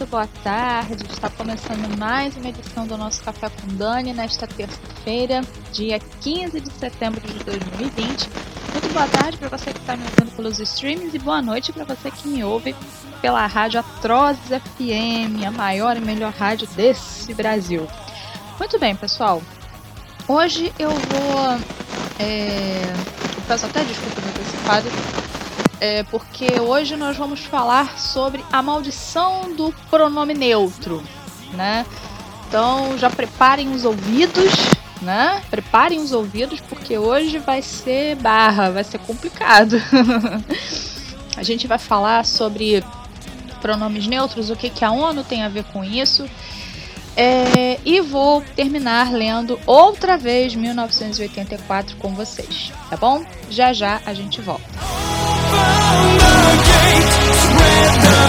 muito boa tarde. Está começando mais uma edição do nosso Café com Dani nesta terça-feira, dia 15 de setembro de 2020. Muito boa tarde para você que está me ouvindo pelos streams e boa noite para você que me ouve pela rádio Atroz FM, a maior e melhor rádio desse Brasil. Muito bem, pessoal. Hoje eu vou. É... Eu peço até desculpa me antecipado é, porque hoje nós vamos falar sobre a maldição do pronome neutro, né? Então já preparem os ouvidos, né? Preparem os ouvidos porque hoje vai ser barra, vai ser complicado. a gente vai falar sobre pronomes neutros, o que, que a ONU tem a ver com isso. É, e vou terminar lendo outra vez 1984 com vocês, tá bom? Já já a gente volta. Spread the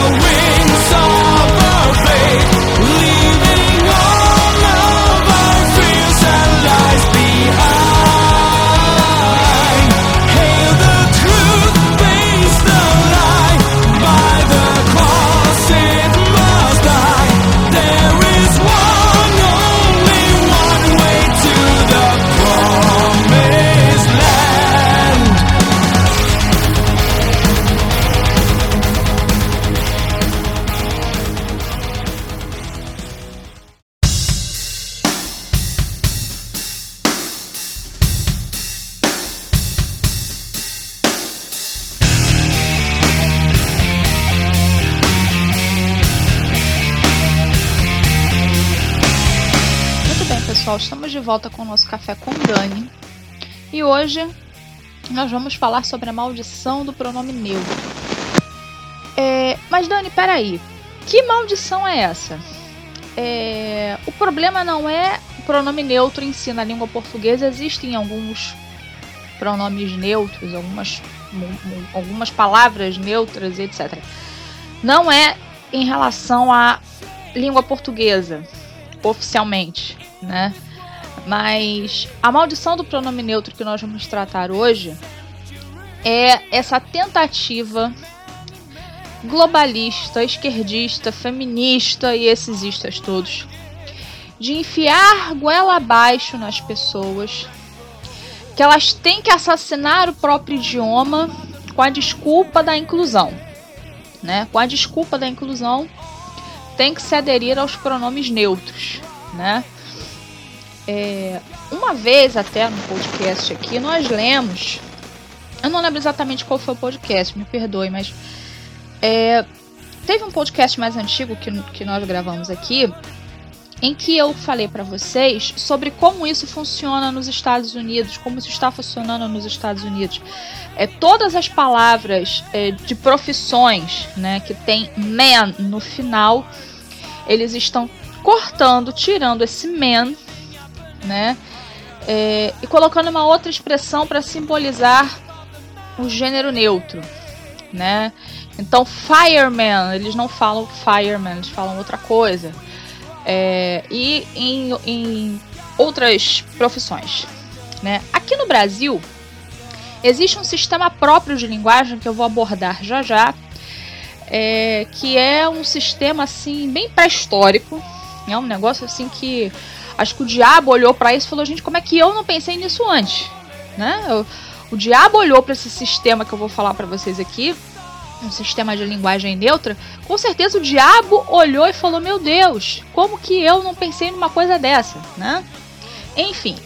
nosso café com Dani. E hoje nós vamos falar sobre a maldição do pronome neutro. É, mas Dani, peraí, que maldição é essa? É, o problema não é o pronome neutro em si na língua portuguesa, existem alguns pronomes neutros, algumas, algumas palavras neutras, etc. Não é em relação à língua portuguesa, oficialmente né? Mas a maldição do pronome neutro que nós vamos tratar hoje é essa tentativa globalista, esquerdista, feminista e esses istas todos de enfiar goela abaixo nas pessoas que elas têm que assassinar o próprio idioma com a desculpa da inclusão, né? Com a desculpa da inclusão, tem que se aderir aos pronomes neutros, né? É, uma vez até no podcast aqui, nós lemos. Eu não lembro exatamente qual foi o podcast, me perdoe, mas. É, teve um podcast mais antigo que, que nós gravamos aqui, em que eu falei para vocês sobre como isso funciona nos Estados Unidos, como isso está funcionando nos Estados Unidos. É, todas as palavras é, de profissões né, que tem man no final, eles estão cortando, tirando esse man né? É, e colocando uma outra expressão para simbolizar o gênero neutro, né? Então, fireman, eles não falam fireman, eles falam outra coisa. É, e em, em outras profissões, né? Aqui no Brasil, existe um sistema próprio de linguagem que eu vou abordar já já, é, que é um sistema assim bem pré-histórico, é um negócio assim que Acho que o diabo olhou para isso e falou: gente, como é que eu não pensei nisso antes? Né? O, o diabo olhou para esse sistema que eu vou falar para vocês aqui, um sistema de linguagem neutra. Com certeza o diabo olhou e falou: meu Deus, como que eu não pensei numa coisa dessa? Né? Enfim,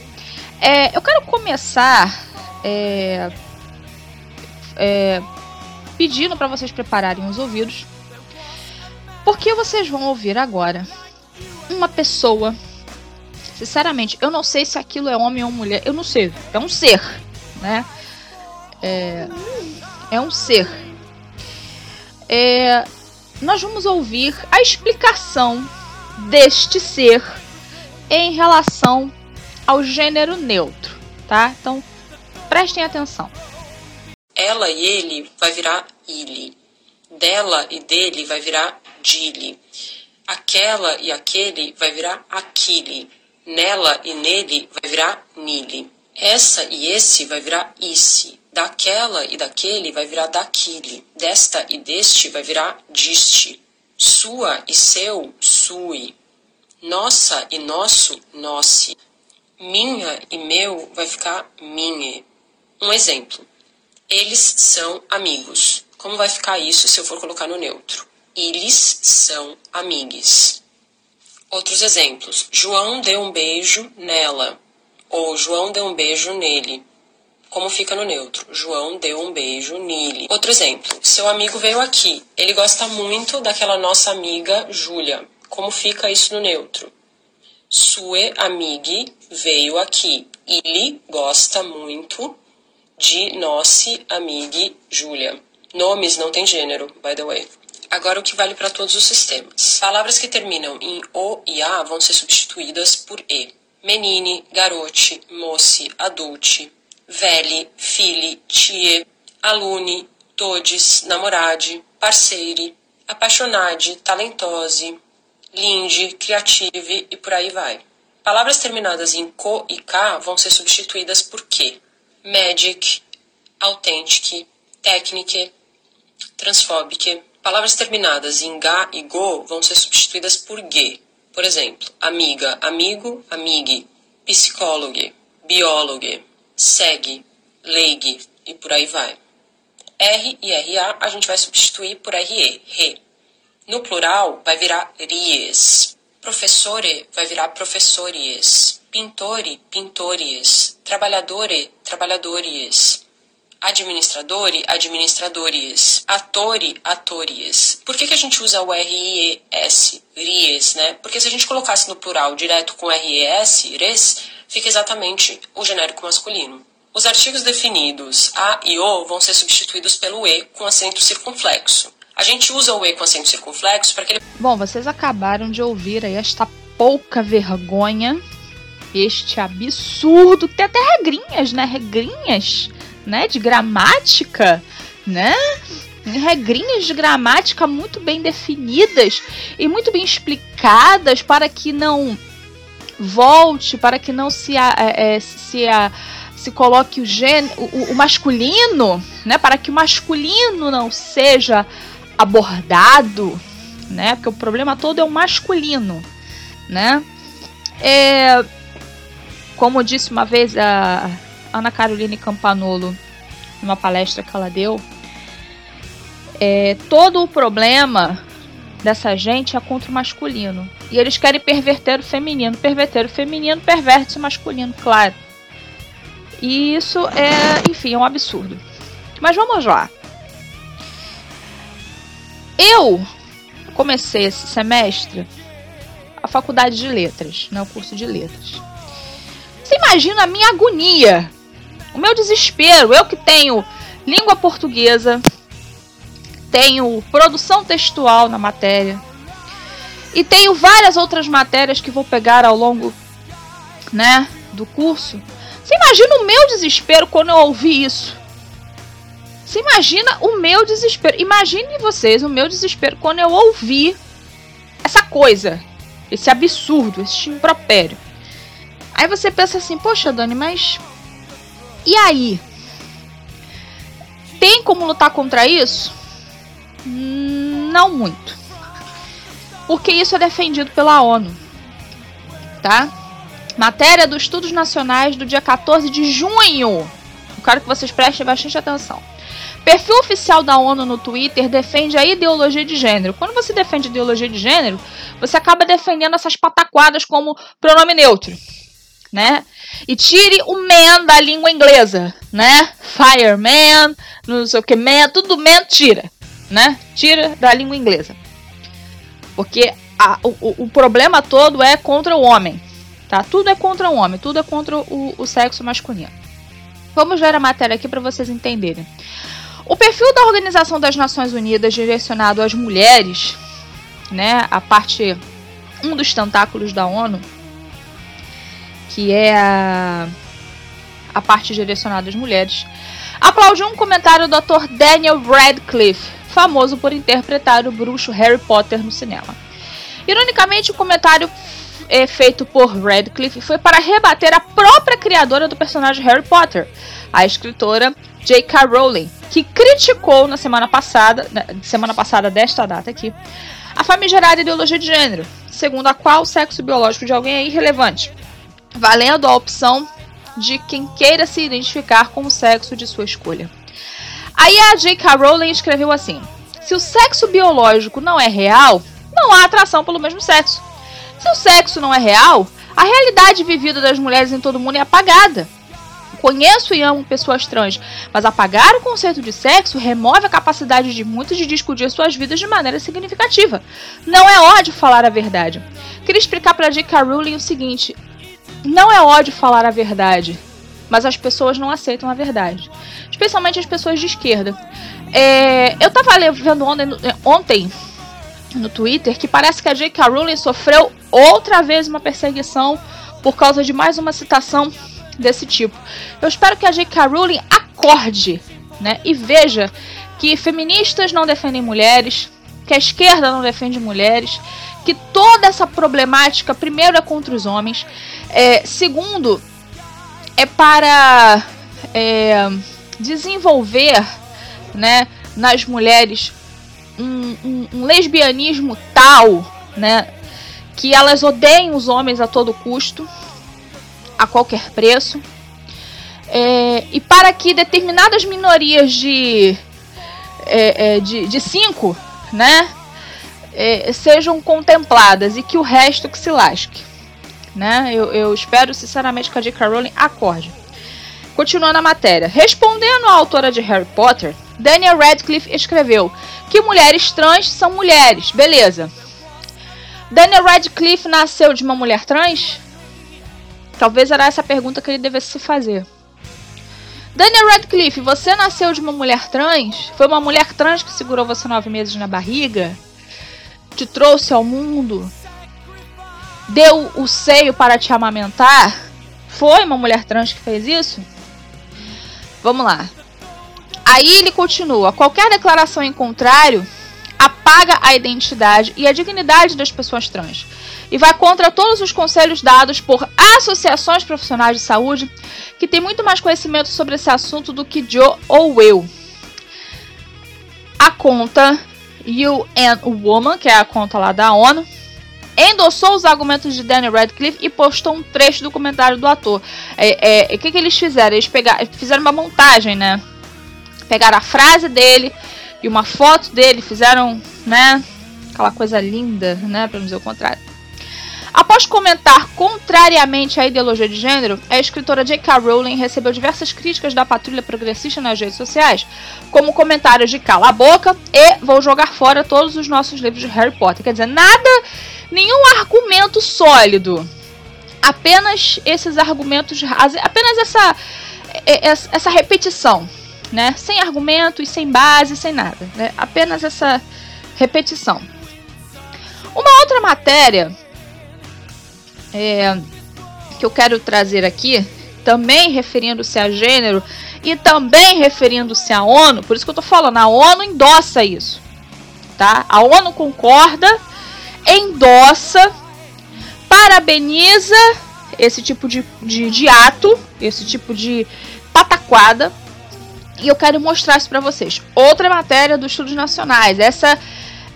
é, eu quero começar é, é, pedindo para vocês prepararem os ouvidos, porque vocês vão ouvir agora uma pessoa Sinceramente, eu não sei se aquilo é homem ou mulher. Eu não sei. É um ser, né? É, é um ser. É, nós vamos ouvir a explicação deste ser em relação ao gênero neutro, tá? Então, prestem atenção. Ela e ele vai virar ele. Dela e dele vai virar dile. Aquela e aquele vai virar aquile. Nela e nele vai virar nile. Essa e esse vai virar isse. Daquela e daquele vai virar daquile. Desta e deste vai virar diste. Sua e seu, sui. Nossa e nosso, nosse. Minha e meu vai ficar minha. Um exemplo. Eles são amigos. Como vai ficar isso se eu for colocar no neutro? Eles são amigos. Outros exemplos. João deu um beijo nela. Ou João deu um beijo nele. Como fica no neutro? João deu um beijo nele. Outro exemplo. Seu amigo veio aqui. Ele gosta muito daquela nossa amiga Júlia. Como fica isso no neutro? Sue amigue veio aqui. Ele gosta muito de nossa amiga Júlia. Nomes não tem gênero, by the way. Agora o que vale para todos os sistemas. Palavras que terminam em o e a vão ser substituídas por e. Menine, garote, moce, adulte, velhe, fili, tie, alune, todes, namorade, parceire, apaixonade, talentose, linde, criative e por aí vai. Palavras terminadas em co e k vão ser substituídas por que. Magic, authentic, technique, transfóbique. Palavras terminadas em ga e go vão ser substituídas por ge. Por exemplo, amiga, amigo, amigue, psicólogo, biólogo, segue, leig e por aí vai. R e RA a gente vai substituir por RE, re. No plural vai virar ries. Professore vai virar professores. Pintore, pintores. Trabalhadore, trabalhadores administradore, administradores, atore, atores. Por que, que a gente usa o RIES, RIES, né? Porque se a gente colocasse no plural direto com RES, res, fica exatamente o genérico masculino. Os artigos definidos A e O vão ser substituídos pelo E com acento circunflexo. A gente usa o E com acento circunflexo para que ele... Bom, vocês acabaram de ouvir aí esta pouca vergonha, este absurdo, tem até regrinhas, né? Regrinhas né, de gramática, né? regrinhas de gramática muito bem definidas e muito bem explicadas para que não volte, para que não se, é, se, a, se coloque o, gênero, o, masculino, né? Para que o masculino não seja abordado, né? Porque o problema todo é o masculino, né? É, como disse uma vez a Ana Caroline Campanolo, numa palestra que ela deu, é, todo o problema dessa gente é contra o masculino. E eles querem perverter o feminino. Perverter o feminino, perverte o masculino, claro. E isso é, enfim, é um absurdo. Mas vamos lá. Eu comecei esse semestre a faculdade de letras, né, o curso de letras. Você imagina a minha agonia o meu desespero, eu que tenho língua portuguesa, tenho produção textual na matéria e tenho várias outras matérias que vou pegar ao longo, né, do curso. Você imagina o meu desespero quando eu ouvi isso? Você imagina o meu desespero? Imagine vocês o meu desespero quando eu ouvi essa coisa, esse absurdo, esse impropério. Aí você pensa assim, poxa, Dani, mas e aí? Tem como lutar contra isso? Não muito. Porque isso é defendido pela ONU. Tá? Matéria dos Estudos Nacionais do dia 14 de junho. Eu quero que vocês prestem bastante atenção. Perfil oficial da ONU no Twitter defende a ideologia de gênero. Quando você defende ideologia de gênero, você acaba defendendo essas pataquadas como pronome neutro, né? E tire o man da língua inglesa, né? Fireman, não sei o que, man, tudo man tira, né? Tira da língua inglesa. Porque a, o, o problema todo é contra o homem, tá? Tudo é contra o homem, tudo é contra o, o sexo masculino. Vamos ver a matéria aqui para vocês entenderem. O perfil da Organização das Nações Unidas direcionado às mulheres, né, a parte um dos tentáculos da ONU, que é a, a parte direcionada às mulheres, aplaudiu um comentário do ator Daniel Radcliffe, famoso por interpretar o bruxo Harry Potter no cinema. Ironicamente, o comentário é feito por Radcliffe foi para rebater a própria criadora do personagem Harry Potter, a escritora J.K. Rowling, que criticou na semana passada, na semana passada desta data aqui, A famigerada ideologia de gênero, segundo a qual o sexo biológico de alguém é irrelevante, valendo a opção de quem queira se identificar com o sexo de sua escolha. Aí a J.K. Rowling escreveu assim: Se o sexo biológico não é real, não há atração pelo mesmo sexo. Se o sexo não é real, a realidade vivida das mulheres em todo o mundo é apagada. Conheço e amo pessoas trans, mas apagar o conceito de sexo remove a capacidade de muitos de discutir suas vidas de maneira significativa. Não é ódio falar a verdade. Queria explicar para J.K. Rowling o seguinte: não é ódio falar a verdade, mas as pessoas não aceitam a verdade, especialmente as pessoas de esquerda. É, eu tava vendo ontem, no Twitter que parece que a J.K. Rowling sofreu outra vez uma perseguição por causa de mais uma citação desse tipo. Eu espero que a J.K. Rowling acorde, né, e veja que feministas não defendem mulheres, que a esquerda não defende mulheres, que toda essa problemática, primeiro, é contra os homens, é, segundo, é para é, desenvolver né, nas mulheres um, um, um, lesbianismo tal né, que elas odeiem os homens a todo custo, a qualquer preço, é, e para que determinadas minorias de, é, é de, de cinco né, é, sejam contempladas e que o resto que se lasque. Né? Eu, eu espero sinceramente que a J.K. Rowling acorde. Continuando a matéria. Respondendo à autora de Harry Potter, Daniel Radcliffe escreveu que mulheres trans são mulheres. Beleza. Daniel Radcliffe nasceu de uma mulher trans? Talvez era essa a pergunta que ele devesse se fazer. Daniel Radcliffe, você nasceu de uma mulher trans? Foi uma mulher trans que segurou você nove meses na barriga? Te trouxe ao mundo, deu o seio para te amamentar? Foi uma mulher trans que fez isso? Vamos lá. Aí ele continua: qualquer declaração em contrário apaga a identidade e a dignidade das pessoas trans e vai contra todos os conselhos dados por associações profissionais de saúde que têm muito mais conhecimento sobre esse assunto do que Joe ou eu. A conta UN Woman, que é a conta lá da ONU, endossou os argumentos de Danny Radcliffe e postou um trecho do comentário do ator. É, é, o que, que eles fizeram? Eles pegaram, fizeram uma montagem, né? Pegaram a frase dele e uma foto dele, fizeram, né? Aquela coisa linda, né? Pra não dizer o contrário. Após comentar contrariamente à ideologia de gênero, a escritora J.K. Rowling recebeu diversas críticas da patrulha progressista nas redes sociais, como comentários de cala a boca e vou jogar fora todos os nossos livros de Harry Potter. Quer dizer, nada, nenhum argumento sólido. Apenas esses argumentos, apenas essa, essa repetição, né? Sem argumentos, sem base, sem nada, né? Apenas essa repetição. Uma outra matéria é, que eu quero trazer aqui, também referindo-se a gênero e também referindo-se à ONU, por isso que eu tô falando, a ONU endossa isso, tá? A ONU concorda, endossa, parabeniza esse tipo de, de, de ato, esse tipo de pataquada, e eu quero mostrar isso para vocês. Outra matéria dos Estudos Nacionais, essa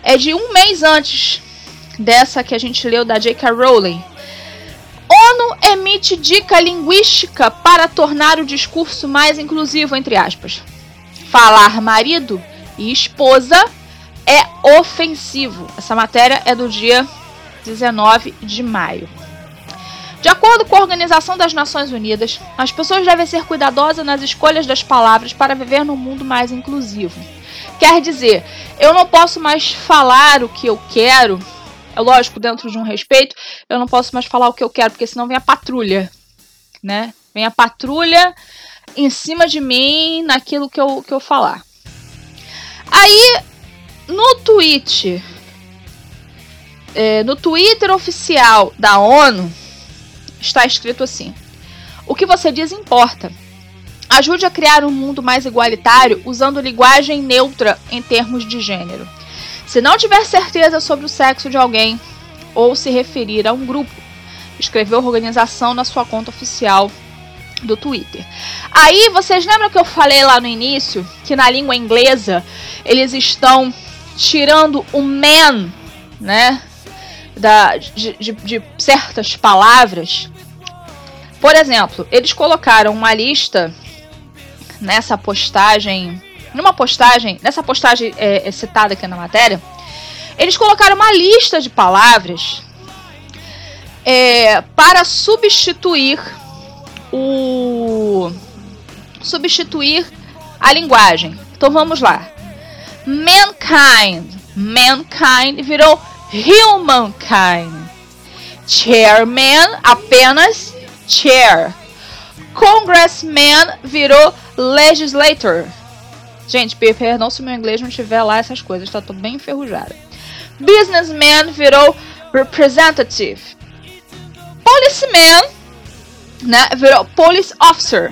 é de um mês antes dessa que a gente leu da J.K. Rowling, ONU emite dica linguística para tornar o discurso mais inclusivo, entre aspas. Falar marido e esposa é ofensivo. Essa matéria é do dia 19 de maio. De acordo com a Organização das Nações Unidas, as pessoas devem ser cuidadosas nas escolhas das palavras para viver num mundo mais inclusivo. Quer dizer, eu não posso mais falar o que eu quero é lógico, dentro de um respeito, eu não posso mais falar o que eu quero, porque senão vem a patrulha, né? Vem a patrulha em cima de mim naquilo que eu, que eu falar. Aí, no tweet, é, no Twitter oficial da ONU, está escrito assim: O que você diz importa. Ajude a criar um mundo mais igualitário usando linguagem neutra em termos de gênero. Se não tiver certeza sobre o sexo de alguém ou se referir a um grupo, escreveu organização na sua conta oficial do Twitter. Aí vocês lembram que eu falei lá no início que na língua inglesa eles estão tirando o man né? Da, de, de, de certas palavras. Por exemplo, eles colocaram uma lista nessa postagem, numa postagem, nessa postagem é, é citada aqui na matéria, eles colocaram uma lista de palavras é, para substituir o substituir a linguagem. Então vamos lá. Mankind, mankind virou humankind. Chairman apenas chair. Congressman virou legislator. Gente, perdão se meu inglês não tiver lá essas coisas, tá tudo bem enferrujado. Businessman virou representative. Policeman, né, virou police officer.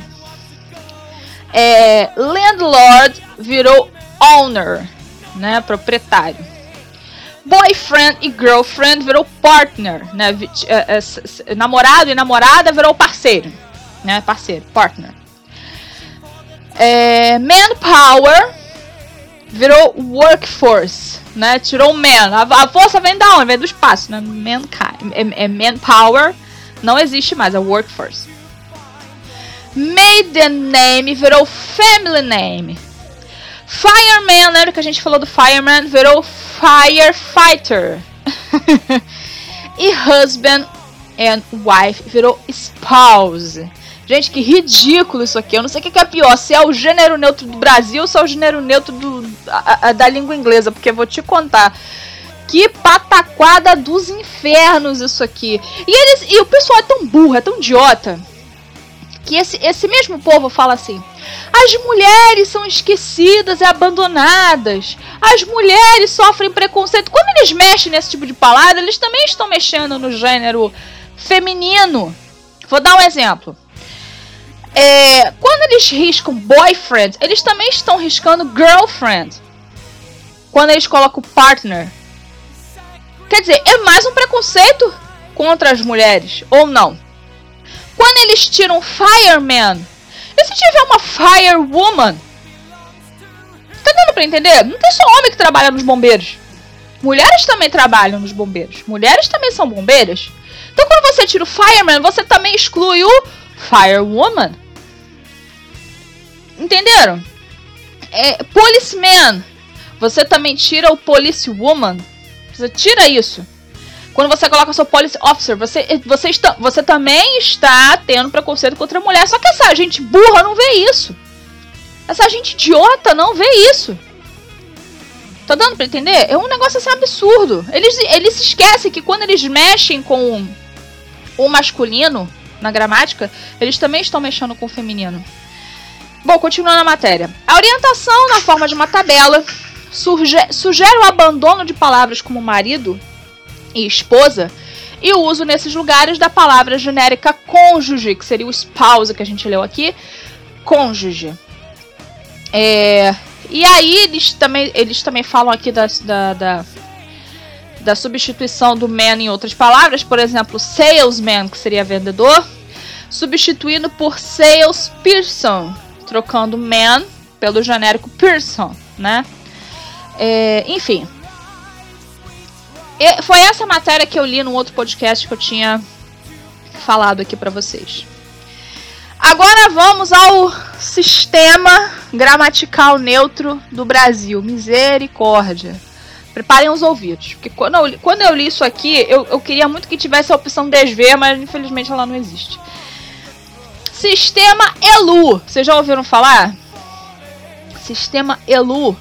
É, landlord virou owner, né, proprietário. Boyfriend e girlfriend virou partner, né, é, é, namorado e namorada virou parceiro, né, parceiro, partner. É, manpower virou workforce, né? Tirou man. A, a, força vem da onde? Vem do espaço, né? Mankind. É, é manpower. Não existe mais, é workforce. Maiden name virou family name. Fireman, lembra que a gente falou do fireman? Virou firefighter. e husband and wife virou spouse. Gente, que ridículo isso aqui. Eu não sei o que é pior, se é o gênero neutro do Brasil ou se é o gênero neutro do, a, a, da língua inglesa, porque eu vou te contar. Que pataquada dos infernos isso aqui. E eles e o pessoal é tão burro, é tão idiota, que esse, esse mesmo povo fala assim: as mulheres são esquecidas e abandonadas. As mulheres sofrem preconceito. Quando eles mexem nesse tipo de palavra, eles também estão mexendo no gênero feminino. Vou dar um exemplo. É, quando eles riscam boyfriend, eles também estão riscando girlfriend. Quando eles colocam partner. Quer dizer, é mais um preconceito contra as mulheres, ou não? Quando eles tiram fireman, e se tiver uma firewoman? Tá dando pra entender? Não tem só homem que trabalha nos bombeiros. Mulheres também trabalham nos bombeiros. Mulheres também são bombeiras. Então quando você tira o fireman, você também exclui o firewoman. Entenderam? É, policeman. Você também tira o policewoman. Você tira isso. Quando você coloca seu police officer, você, você, está, você também está tendo preconceito contra a mulher. Só que essa gente burra não vê isso. Essa gente idiota não vê isso. Tá dando pra entender? É um negócio assim absurdo. Eles, eles se esquecem que quando eles mexem com o masculino na gramática, eles também estão mexendo com o feminino. Bom, continuando a matéria. A orientação na forma de uma tabela sugere o abandono de palavras como marido e esposa e o uso nesses lugares da palavra genérica cônjuge, que seria o spouse que a gente leu aqui, cônjuge. É, e aí eles também, eles também falam aqui da, da, da, da substituição do man em outras palavras, por exemplo, salesman, que seria vendedor, substituindo por salesperson, trocando man pelo genérico person, né? É, enfim. E foi essa matéria que eu li no outro podcast que eu tinha falado aqui para vocês. Agora vamos ao sistema gramatical neutro do Brasil. Misericórdia. Preparem os ouvidos. Porque quando eu, quando eu li isso aqui, eu, eu queria muito que tivesse a opção desver, mas infelizmente ela não existe. Sistema ELU. Vocês já ouviram falar? Sistema ELU.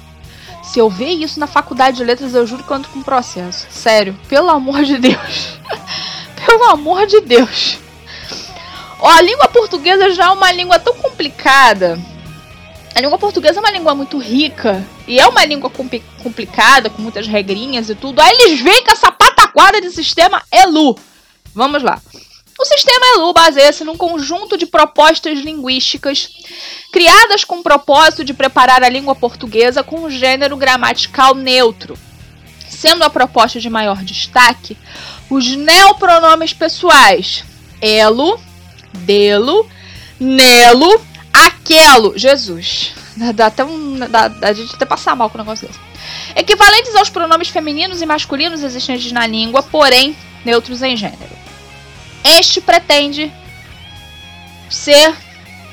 Se eu ver isso na faculdade de letras, eu juro que eu ando com processo. Sério, pelo amor de Deus. pelo amor de Deus. Ó, a língua portuguesa já é uma língua tão complicada. A língua portuguesa é uma língua muito rica. E é uma língua compli complicada, com muitas regrinhas e tudo. Aí eles vêm com essa pataquada de sistema ELU. Vamos lá. O sistema ELU baseia-se num conjunto de propostas linguísticas criadas com o propósito de preparar a língua portuguesa com um gênero gramatical neutro, sendo a proposta de maior destaque os neopronomes pessoais elo, delo, nelo, aquelo, Jesus. Dá até um. Dá, a gente até passar mal com o negócio desse. equivalentes aos pronomes femininos e masculinos existentes na língua, porém neutros em gênero. Este pretende ser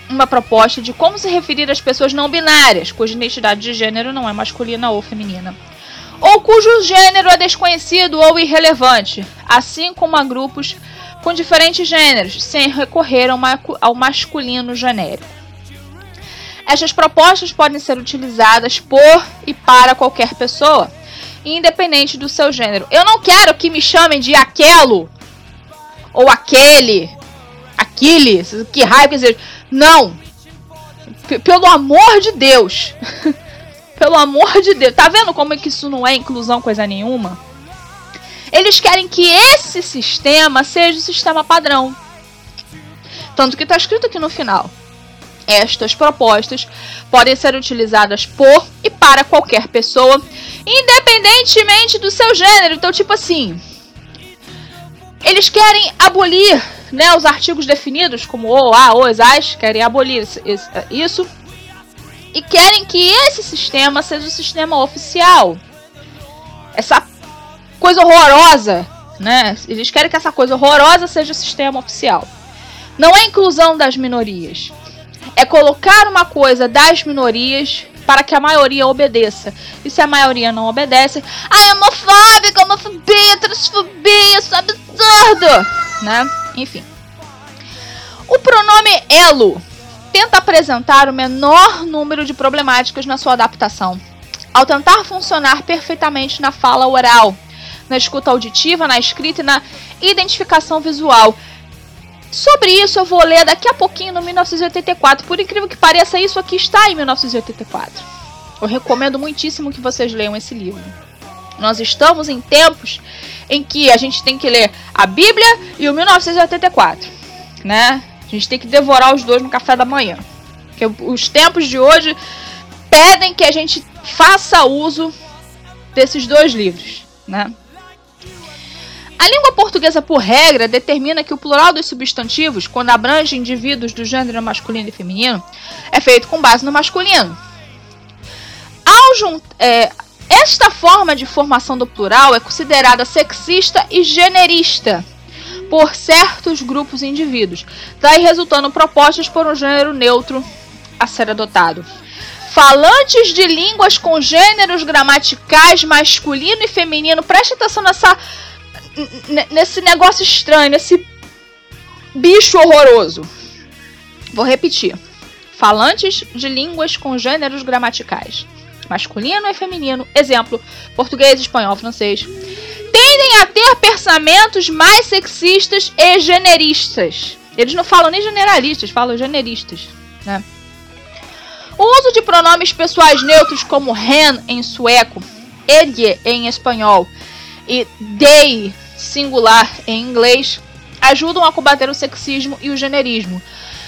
uma proposta de como se referir às pessoas não binárias, cuja identidade de gênero não é masculina ou feminina, ou cujo gênero é desconhecido ou irrelevante, assim como a grupos com diferentes gêneros, sem recorrer ao masculino genérico. Estas propostas podem ser utilizadas por e para qualquer pessoa, independente do seu gênero. Eu não quero que me chamem de aquelo ou aquele, aquele, que raio que seja. Não! P pelo amor de Deus! pelo amor de Deus! Tá vendo como é que isso não é inclusão coisa nenhuma? Eles querem que esse sistema seja o sistema padrão. Tanto que está escrito aqui no final. Estas propostas podem ser utilizadas por e para qualquer pessoa, independentemente do seu gênero. Então, tipo assim, eles querem abolir né, os artigos definidos como o, a, os, as, querem abolir isso e querem que esse sistema seja o sistema oficial. Essa coisa horrorosa, né? Eles querem que essa coisa horrorosa seja o sistema oficial. Não é inclusão das minorias é colocar uma coisa das minorias para que a maioria obedeça. E se a maioria não obedece, ai, homofóbica, homofobia, transfobia, isso é absurdo, né? Enfim. O pronome elo tenta apresentar o menor número de problemáticas na sua adaptação, ao tentar funcionar perfeitamente na fala oral, na escuta auditiva, na escrita e na identificação visual, Sobre isso eu vou ler daqui a pouquinho no 1984. Por incrível que pareça, isso aqui está em 1984. Eu recomendo muitíssimo que vocês leiam esse livro. Nós estamos em tempos em que a gente tem que ler a Bíblia e o 1984, né? A gente tem que devorar os dois no café da manhã. Porque os tempos de hoje pedem que a gente faça uso desses dois livros, né? A língua portuguesa, por regra, determina que o plural dos substantivos, quando abrange indivíduos do gênero masculino e feminino, é feito com base no masculino. Ao é, esta forma de formação do plural é considerada sexista e generista por certos grupos e indivíduos, daí resultando propostas por um gênero neutro a ser adotado. Falantes de línguas com gêneros gramaticais masculino e feminino, preste atenção nessa nesse negócio estranho, nesse bicho horroroso. Vou repetir. Falantes de línguas com gêneros gramaticais. Masculino e feminino. Exemplo: português, espanhol, francês. Tendem a ter pensamentos mais sexistas e generistas. Eles não falam nem generalistas, falam generistas, né? O uso de pronomes pessoais neutros como hen em sueco, edje em espanhol e dei singular em inglês ajudam a combater o sexismo e o generismo.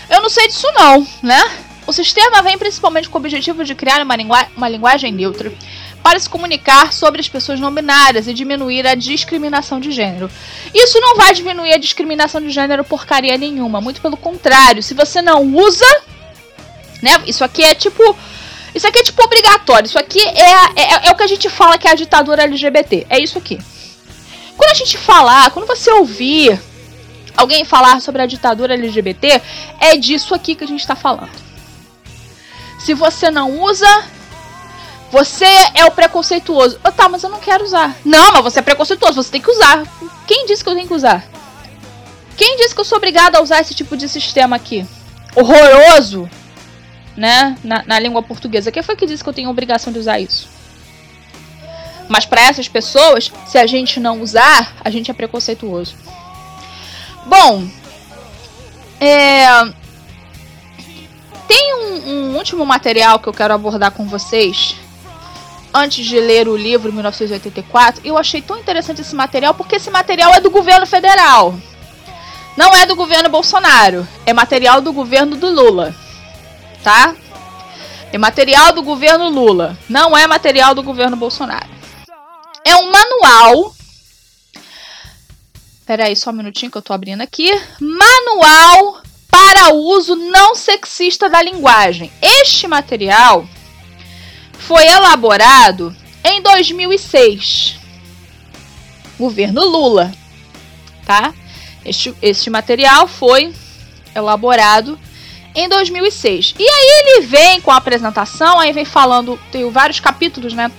Eu não sei disso não, né? O sistema vem principalmente com o objetivo de criar uma, uma linguagem neutra para se comunicar sobre as pessoas não binárias e diminuir a discriminação de gênero. Isso não vai diminuir a discriminação de gênero porcaria nenhuma, muito pelo contrário. Se você não usa, né? Isso aqui é tipo isso aqui é tipo obrigatório. Isso aqui é, é, é, o que a gente fala que é a ditadura LGBT. É isso aqui. Quando a gente falar, quando você ouvir alguém falar sobre a ditadura LGBT, é disso aqui que a gente está falando. Se você não usa, você é o preconceituoso. Oh, tá, mas eu não quero usar. Não, mas você é preconceituoso, você tem que usar. Quem disse que eu tenho que usar? Quem disse que eu sou obrigada a usar esse tipo de sistema aqui? Horroroso, né? Na, na língua portuguesa. Quem foi que disse que eu tenho obrigação de usar isso? Mas para essas pessoas, se a gente não usar, a gente é preconceituoso. Bom, é... tem um, um, último material que eu quero abordar com vocês. Antes de ler o livro 1984, eu achei tão interessante esse material porque esse material é do governo federal. Não é do governo Bolsonaro, é material do governo do Lula. Tá? É material do governo Lula, não é material do governo Bolsonaro é um manual. Espera aí só um minutinho que eu tô abrindo aqui. Manual para uso não sexista da linguagem. Este material foi elaborado em 2006. Governo Lula, tá? Este, este material foi elaborado em 2006. E aí ele vem com a apresentação, aí vem falando, tem vários capítulos, né?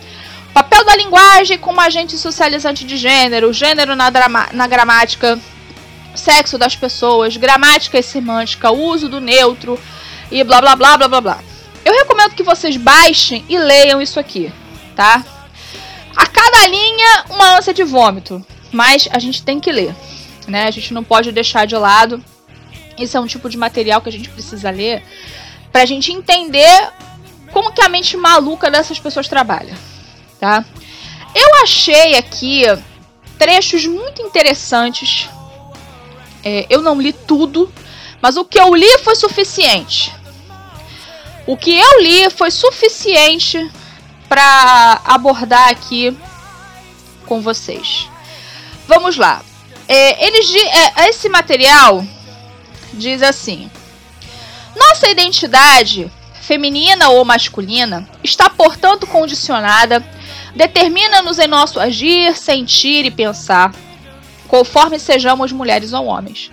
Papel da linguagem como agente socializante de gênero, gênero na, drama, na gramática, sexo das pessoas, gramática e semântica, uso do neutro e blá blá blá blá blá blá. Eu recomendo que vocês baixem e leiam isso aqui, tá? A cada linha, uma ânsia de vômito, mas a gente tem que ler, né? A gente não pode deixar de lado. Isso é um tipo de material que a gente precisa ler pra gente entender como que a mente maluca dessas pessoas trabalha, tá? Eu achei aqui trechos muito interessantes. É, eu não li tudo, mas o que eu li foi suficiente. O que eu li foi suficiente para abordar aqui com vocês. Vamos lá. É, eles, é, esse material diz assim: Nossa identidade, feminina ou masculina, está portanto condicionada, determina-nos em nosso agir, sentir e pensar, conforme sejamos mulheres ou homens.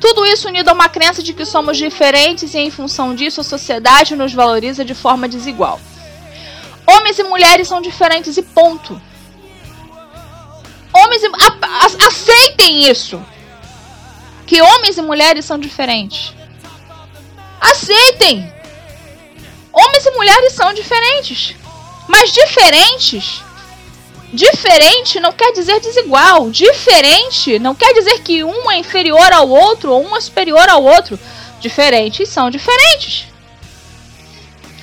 Tudo isso unido a uma crença de que somos diferentes e, em função disso, a sociedade nos valoriza de forma desigual. Homens e mulheres são diferentes e ponto. Homens e. Aceitem isso! Que homens e mulheres são diferentes. Aceitem! Homens e mulheres são diferentes. Mas diferentes Diferente não quer dizer desigual. Diferente não quer dizer que um é inferior ao outro ou um é superior ao outro. Diferentes são diferentes.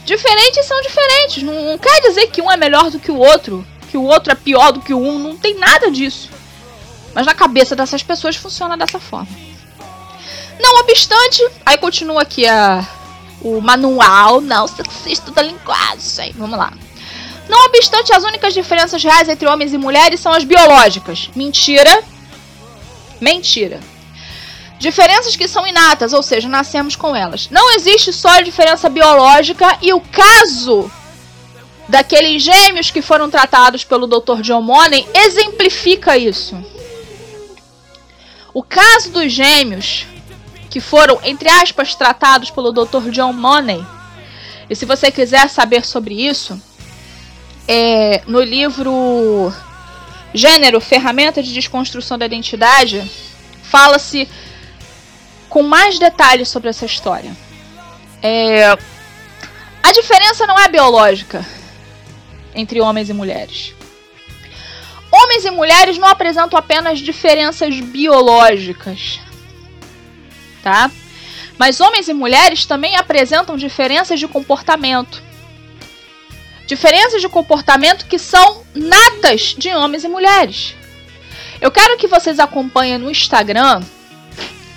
Diferentes são diferentes. Não, não quer dizer que um é melhor do que o outro, que o outro é pior do que o um. Não tem nada disso. Mas na cabeça dessas pessoas funciona dessa forma. Não obstante, aí continua aqui a, o manual não sexista da linguagem. Vamos lá. Não obstante, as únicas diferenças reais entre homens e mulheres são as biológicas. Mentira. Mentira. Diferenças que são inatas, ou seja, nascemos com elas. Não existe só a diferença biológica e o caso daqueles gêmeos que foram tratados pelo Dr. John Money exemplifica isso. O caso dos gêmeos que foram, entre aspas, tratados pelo Dr. John Money. E se você quiser saber sobre isso, é, no livro Gênero, Ferramenta de Desconstrução da Identidade, fala-se com mais detalhes sobre essa história. É, a diferença não é biológica entre homens e mulheres. Homens e mulheres não apresentam apenas diferenças biológicas, tá? Mas homens e mulheres também apresentam diferenças de comportamento Diferenças de comportamento que são natas de homens e mulheres. Eu quero que vocês acompanhem no Instagram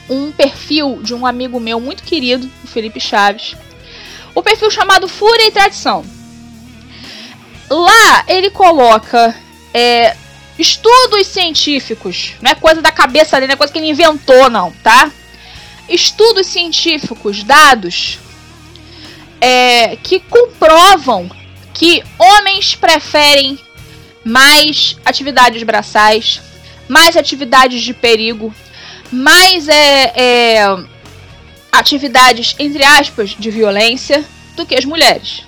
um perfil de um amigo meu muito querido, o Felipe Chaves. O perfil chamado Fúria e Tradição. Lá ele coloca é, estudos científicos, não é coisa da cabeça dele, não é coisa que ele inventou, não, tá? Estudos científicos, dados é, que comprovam que homens preferem mais atividades braçais, mais atividades de perigo, mais é, é, atividades, entre aspas, de violência do que as mulheres.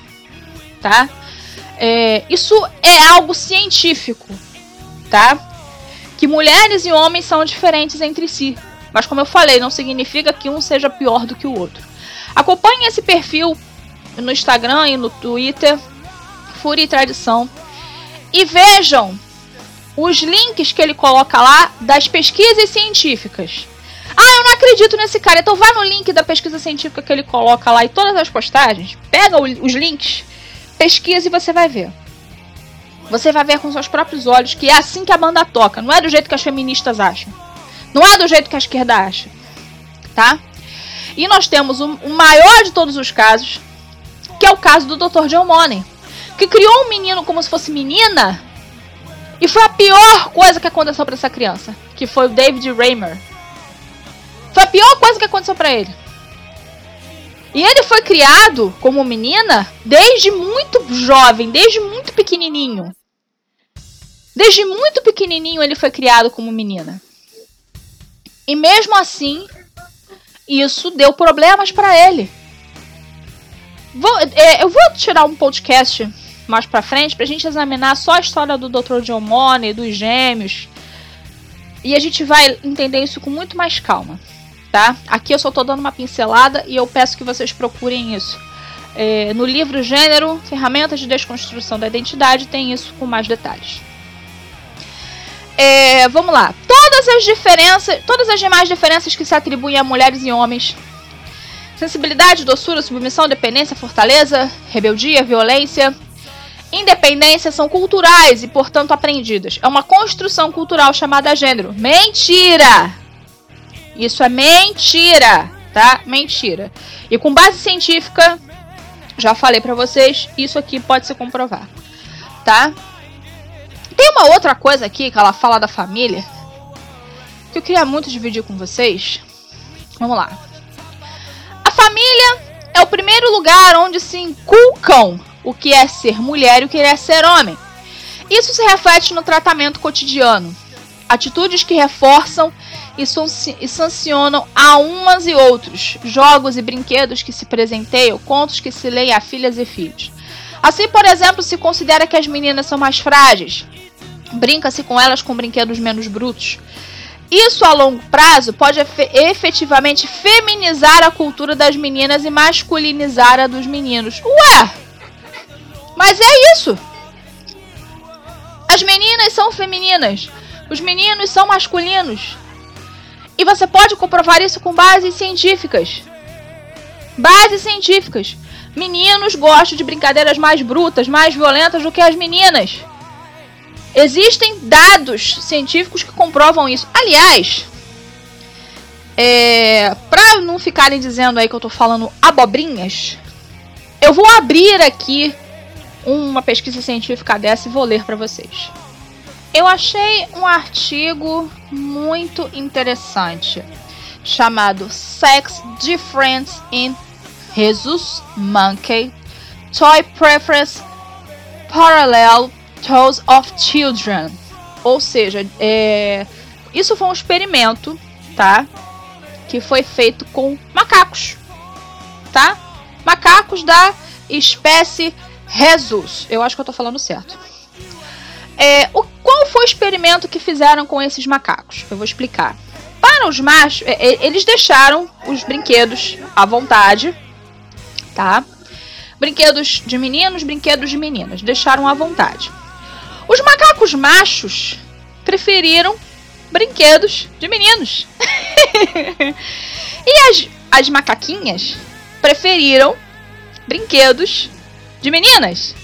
Tá? É, isso é algo científico, tá? Que mulheres e homens são diferentes entre si. Mas como eu falei, não significa que um seja pior do que o outro. Acompanhe esse perfil no Instagram e no Twitter Fúria e Tradição. E vejam os links que ele coloca lá das pesquisas científicas. Ah, eu não acredito nesse cara. Então vai no link da pesquisa científica que ele coloca lá e todas as postagens, pega os links, pesquisa e você vai ver. Você vai ver com seus próprios olhos que é assim que a banda toca. Não é do jeito que as feministas acham. Não é do jeito que a esquerda acha. Tá? E nós temos o, maior de todos os casos, que é o caso do Dr. John Money que criou um menino como se fosse menina. E foi a pior coisa que aconteceu para essa criança, que foi o David Raymer. Foi a pior coisa que aconteceu para ele. E ele foi criado como menina desde muito jovem, desde muito pequenininho. Desde muito pequenininho ele foi criado como menina. E mesmo assim, isso deu problemas para ele. Vou, é, eu vou tirar um podcast mais pra frente pra gente examinar só a história do Dr. John Money, dos gêmeos. E a gente vai entender isso com muito mais calma, tá? Aqui eu só tô dando uma pincelada e eu peço que vocês procurem isso. É, no livro Gênero, Ferramentas de Desconstrução da Identidade, tem isso com mais detalhes. É, vamos lá. Todas as diferenças, todas as demais diferenças que se atribuem a mulheres e homens Sensibilidade, doçura, submissão, dependência, fortaleza, rebeldia, violência, independência são culturais e, portanto, aprendidas. É uma construção cultural chamada gênero. Mentira! Isso é mentira, tá? Mentira. E com base científica, já falei para vocês, isso aqui pode se comprovar, tá? Tem uma outra coisa aqui que ela fala da família que eu queria muito dividir com vocês. Vamos lá família é o primeiro lugar onde se inculcam o que é ser mulher e o que é ser homem. Isso se reflete no tratamento cotidiano. Atitudes que reforçam e, sancionam a umas e outros, jogos e brinquedos que se presenteiam, contos que se leem a filhas e filhos. Assim, por exemplo, se considera que as meninas são mais frágeis, brinca-se com elas com brinquedos menos brutos. Isso a longo prazo pode efetivamente feminizar a cultura das meninas e masculinizar a dos meninos. Ué! Mas é isso! As meninas são femininas, os meninos são masculinos. E você pode comprovar isso com bases científicas. Bases científicas. Meninos gostam de brincadeiras mais brutas, mais violentas do que as meninas. Existem dados científicos que comprovam isso. Aliás, é, para não ficarem dizendo aí que eu tô falando abobrinhas, eu vou abrir aqui uma pesquisa científica dessa e vou ler para vocês. Eu achei um artigo muito interessante chamado Sex Difference in Jesus Monkey Toy Preference Parallel Toes of Children. Ou seja, é, isso foi um experimento, tá? Que foi feito com macacos, tá? Macacos da espécie Rhesus. Eu acho que eu tô falando certo. É, o, qual foi o experimento que fizeram com esses macacos? Eu vou explicar. Para os machos, é, é eles deixaram os brinquedos à vontade, tá? Brinquedos de meninos, brinquedos de meninas, deixaram à vontade. Os macacos machos preferiram brinquedos de meninos. e as, as macaquinhas preferiram brinquedos de meninas,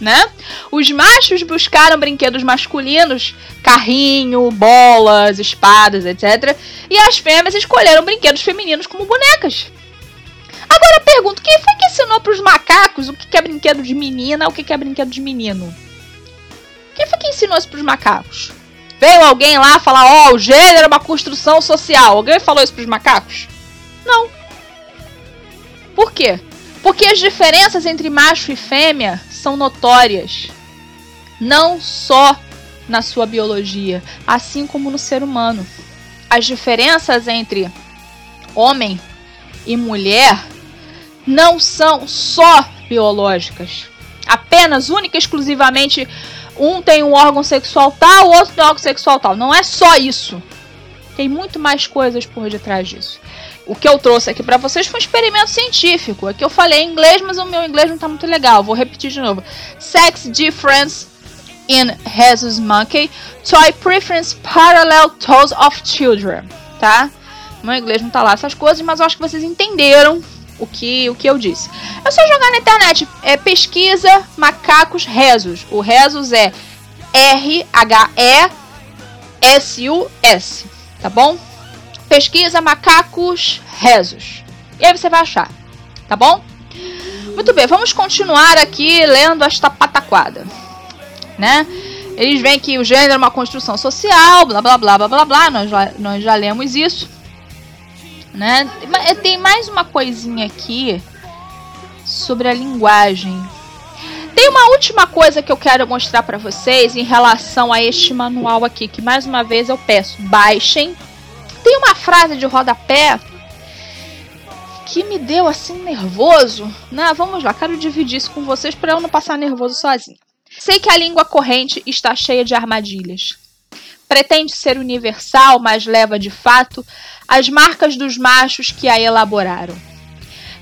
né? Os machos buscaram brinquedos masculinos, carrinho, bolas, espadas, etc. E as fêmeas escolheram brinquedos femininos como bonecas. Agora pergunto, quem foi que ensinou para os macacos o que é brinquedo de menina, o que é brinquedo de menino? Quem foi que ensinou isso pros macacos? Veio alguém lá falar, ó, oh, o gênero é uma construção social. Alguém falou isso pros macacos? Não. Por quê? Porque as diferenças entre macho e fêmea são notórias. Não só na sua biologia, assim como no ser humano. As diferenças entre homem e mulher não são só biológicas. Apenas, única e exclusivamente um tem um órgão sexual tal, o outro tem um órgão sexual tal. Não é só isso. Tem muito mais coisas por detrás disso. O que eu trouxe aqui para vocês foi um experimento científico. Aqui eu falei em inglês, mas o meu inglês não tá muito legal. Vou repetir de novo. Sex difference in rhesus monkey. Toy preference parallel toes of children. Tá? Meu inglês não tá lá essas coisas, mas eu acho que vocês entenderam o que, o que eu disse. É só jogar na internet. É pesquisa macacos rezos. O rezos é R-H-E-S-U-S. Tá bom? Pesquisa macacos rezos. E aí você vai achar. Tá bom? Muito bem, vamos continuar aqui lendo esta pataquada. Né? Eles veem que o gênero é uma construção social, blá blá blá blá blá blá. Nós já, nós já lemos isso né? Tem mais uma coisinha aqui sobre a linguagem. Tem Tem uma última coisa que eu quero mostrar para vocês em relação a este manual aqui, que mais uma vez eu peço, baixem. Tem uma frase de rodapé que me deu assim nervoso. Né? Vamos lá, quero dividir isso com vocês para eu não passar nervoso sozinho. Sei que a língua corrente está cheia de armadilhas. Pretende ser universal, mas leva de fato as marcas dos machos que a elaboraram.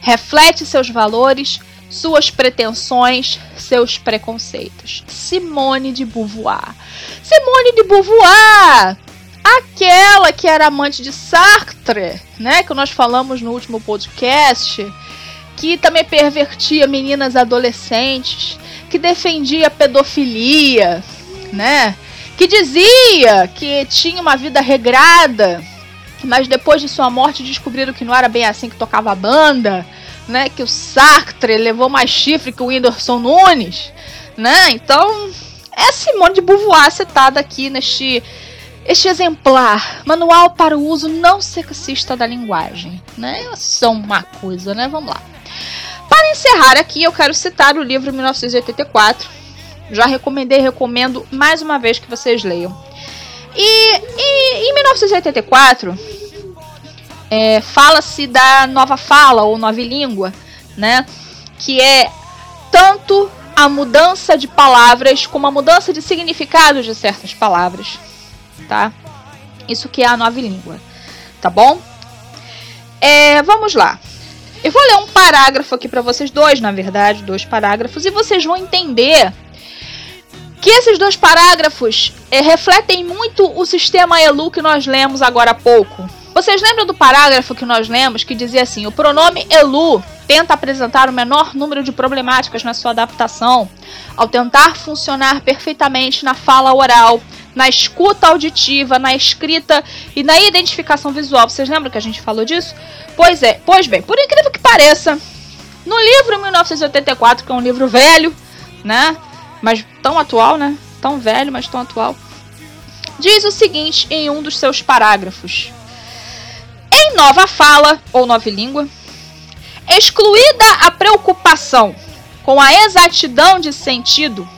Reflete seus valores, suas pretensões, seus preconceitos. Simone de Beauvoir. Simone de Beauvoir! Aquela que era amante de Sartre, né, que nós falamos no último podcast, que também pervertia meninas adolescentes, que defendia pedofilia, né? Que dizia que tinha uma vida regrada, mas depois de sua morte descobriram que não era bem assim que tocava a banda, né? Que o Sartre levou mais chifre que o Whindersson Nunes, né? Então, é Simone de Beauvoir citada aqui neste este exemplar, Manual para o Uso Não Sexista da Linguagem, né? Só uma coisa, né? Vamos lá. Para encerrar aqui, eu quero citar o livro 1984. Já recomendei, recomendo mais uma vez que vocês leiam. E, e em 1984, é, fala-se da nova fala ou nova língua, né? Que é tanto a mudança de palavras como a mudança de significado de certas palavras, tá? Isso que é a nova língua, tá bom? É, vamos lá. Eu vou ler um parágrafo aqui para vocês, dois, na verdade, dois parágrafos, e vocês vão entender que esses dois parágrafos é, refletem muito o sistema ELU que nós lemos agora há pouco. Vocês lembram do parágrafo que nós lemos que dizia assim: o pronome ELU tenta apresentar o menor número de problemáticas na sua adaptação, ao tentar funcionar perfeitamente na fala oral, na escuta auditiva, na escrita e na identificação visual. Vocês lembram que a gente falou disso? Pois é, pois bem, por incrível que pareça, no livro 1984, que é um livro velho, né? Mas tão atual, né? Tão velho, mas tão atual. Diz o seguinte em um dos seus parágrafos: Em nova fala ou nova língua, excluída a preocupação com a exatidão de sentido,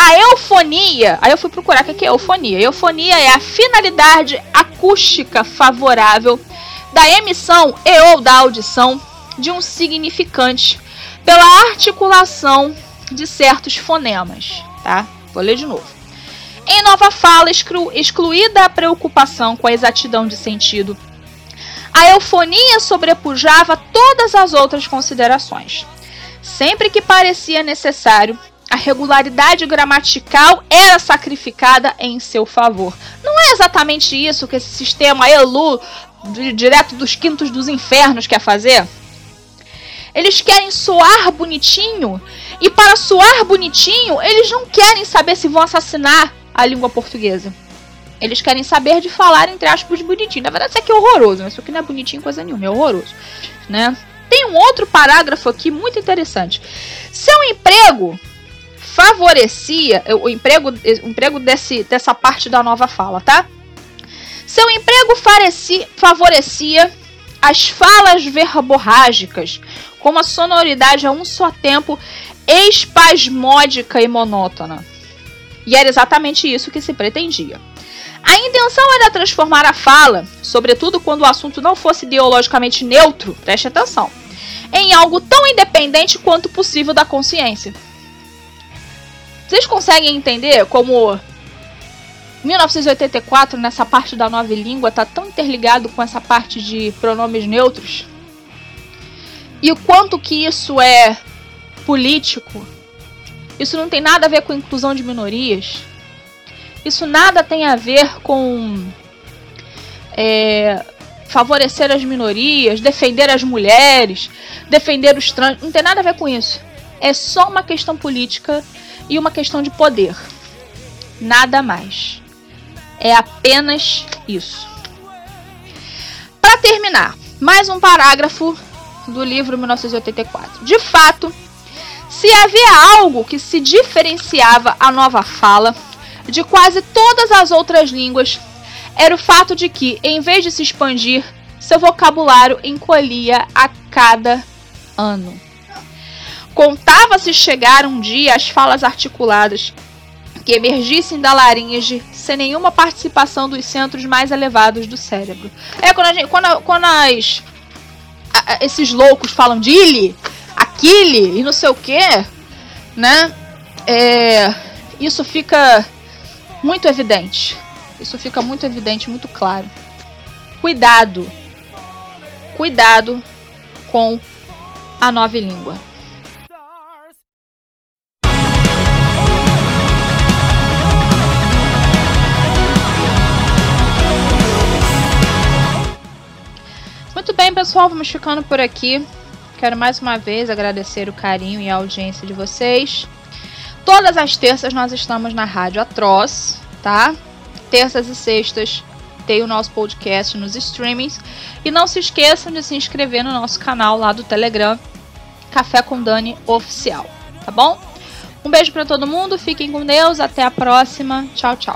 a eufonia, aí eu fui procurar o que é eufonia. Eufonia é a finalidade acústica favorável da emissão e ou da audição de um significante pela articulação de certos fonemas, tá? Vou ler de novo. Em nova fala, exclu excluída a preocupação com a exatidão de sentido, a eufonia sobrepujava todas as outras considerações. Sempre que parecia necessário, a regularidade gramatical era sacrificada em seu favor. Não é exatamente isso que esse sistema ELU, direto dos quintos dos infernos, quer fazer? Eles querem soar bonitinho, e para soar bonitinho, eles não querem saber se vão assassinar a língua portuguesa. Eles querem saber de falar, entre aspas, bonitinho. Na verdade, isso aqui é horroroso, isso aqui não é bonitinho coisa nenhuma, é horroroso. Né? Tem um outro parágrafo aqui muito interessante. Seu emprego favorecia o emprego, o emprego desse, dessa parte da nova fala, tá? Seu emprego favorecia as falas verborrágicas, com uma sonoridade a um só tempo espasmódica e monótona. E era exatamente isso que se pretendia. A intenção era transformar a fala, sobretudo quando o assunto não fosse ideologicamente neutro, preste atenção, em algo tão independente quanto possível da consciência. Vocês conseguem entender como 1984, nessa parte da nova língua, está tão interligado com essa parte de pronomes neutros? E o quanto que isso é político? Isso não tem nada a ver com inclusão de minorias? Isso nada tem a ver com é, favorecer as minorias, defender as mulheres, defender os trans. Não tem nada a ver com isso. É só uma questão política e uma questão de poder. Nada mais. É apenas isso. Para terminar, mais um parágrafo do livro 1984. De fato, se havia algo que se diferenciava a nova fala de quase todas as outras línguas, era o fato de que, em vez de se expandir, seu vocabulário encolhia a cada ano. Contava-se chegar um dia às falas articuladas que emergissem da laringe sem nenhuma participação dos centros mais elevados do cérebro. É quando, gente, quando, quando as, a, esses loucos falam de Ili, Aquile e não sei o que, né? É, isso fica muito evidente. Isso fica muito evidente, muito claro. Cuidado. Cuidado com a nova língua. Pessoal, vamos ficando por aqui. Quero mais uma vez agradecer o carinho e a audiência de vocês. Todas as terças nós estamos na Rádio Atroz, tá? Terças e sextas tem o nosso podcast nos streamings. E não se esqueçam de se inscrever no nosso canal lá do Telegram, Café com Dani Oficial, tá bom? Um beijo para todo mundo, fiquem com Deus, até a próxima. Tchau, tchau.